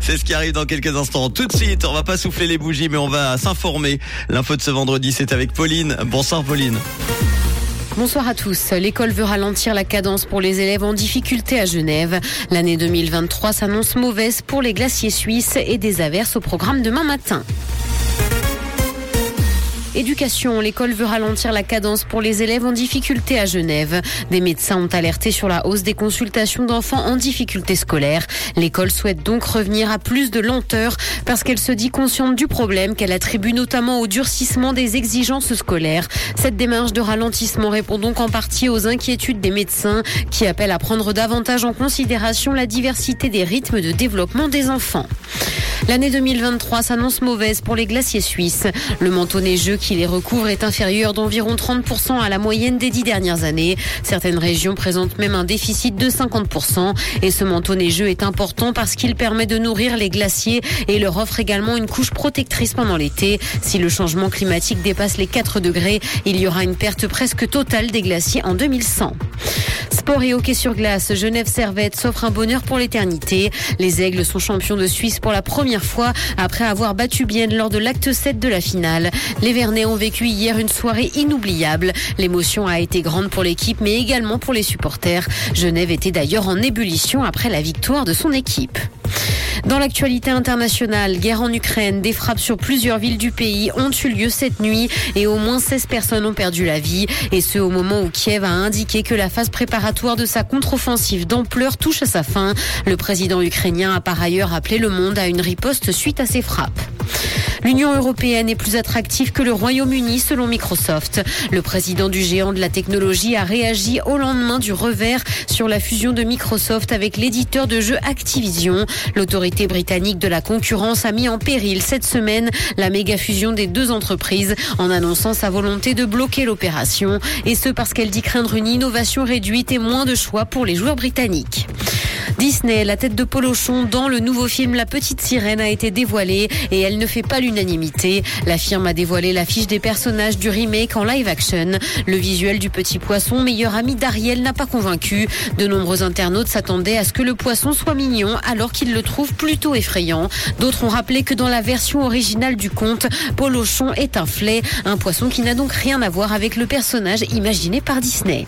C'est ce qui arrive dans quelques instants. Tout de suite, on va pas souffler les bougies, mais on va s'informer. L'info de ce vendredi, c'est avec Pauline. Bonsoir Pauline. Bonsoir à tous. L'école veut ralentir la cadence pour les élèves en difficulté à Genève. L'année 2023 s'annonce mauvaise pour les glaciers suisses et des averses au programme demain matin. Éducation, l'école veut ralentir la cadence pour les élèves en difficulté à Genève. Des médecins ont alerté sur la hausse des consultations d'enfants en difficulté scolaire. L'école souhaite donc revenir à plus de lenteur parce qu'elle se dit consciente du problème qu'elle attribue notamment au durcissement des exigences scolaires. Cette démarche de ralentissement répond donc en partie aux inquiétudes des médecins qui appellent à prendre davantage en considération la diversité des rythmes de développement des enfants. L'année 2023 s'annonce mauvaise pour les glaciers suisses. Le manteau neigeux qui les recouvre est inférieur d'environ 30% à la moyenne des dix dernières années. Certaines régions présentent même un déficit de 50%. Et ce manteau neigeux est important parce qu'il permet de nourrir les glaciers et leur offre également une couche protectrice pendant l'été. Si le changement climatique dépasse les 4 degrés, il y aura une perte presque totale des glaciers en 2100. Sport et hockey sur glace, Genève Servette s'offre un bonheur pour l'éternité. Les Aigles sont champions de Suisse pour la première fois après avoir battu bien lors de l'acte 7 de la finale. Les Vernets ont vécu hier une soirée inoubliable. L'émotion a été grande pour l'équipe mais également pour les supporters. Genève était d'ailleurs en ébullition après la victoire de son équipe. Dans l'actualité internationale, guerre en Ukraine, des frappes sur plusieurs villes du pays ont eu lieu cette nuit et au moins 16 personnes ont perdu la vie. Et ce au moment où Kiev a indiqué que la phase préparatoire de sa contre-offensive d'ampleur touche à sa fin. Le président ukrainien a par ailleurs appelé le monde à une riposte suite à ces frappes. L'Union européenne est plus attractive que le Royaume-Uni selon Microsoft. Le président du géant de la technologie a réagi au lendemain du revers sur la fusion de Microsoft avec l'éditeur de jeux Activision. L'autorité britannique de la concurrence a mis en péril cette semaine la méga fusion des deux entreprises en annonçant sa volonté de bloquer l'opération et ce parce qu'elle dit craindre une innovation réduite et moins de choix pour les joueurs britanniques. Disney, la tête de Polochon dans le nouveau film La Petite Sirène a été dévoilée et elle ne fait pas l'unanimité. La firme a dévoilé l'affiche des personnages du remake en live action. Le visuel du petit poisson, meilleur ami d'Ariel, n'a pas convaincu. De nombreux internautes s'attendaient à ce que le poisson soit mignon alors qu'ils le trouvent plutôt effrayant. D'autres ont rappelé que dans la version originale du conte, Polochon est un flay, un poisson qui n'a donc rien à voir avec le personnage imaginé par Disney.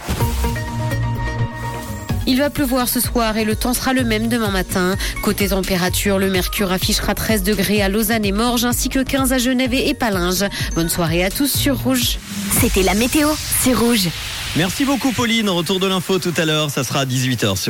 Il va pleuvoir ce soir et le temps sera le même demain matin. Côté température, le mercure affichera 13 degrés à Lausanne et Morges ainsi que 15 à Genève et Palinges. Bonne soirée à tous sur Rouge. C'était la météo, c'est Rouge. Merci beaucoup Pauline. Retour de l'info tout à l'heure. Ça sera à 18h.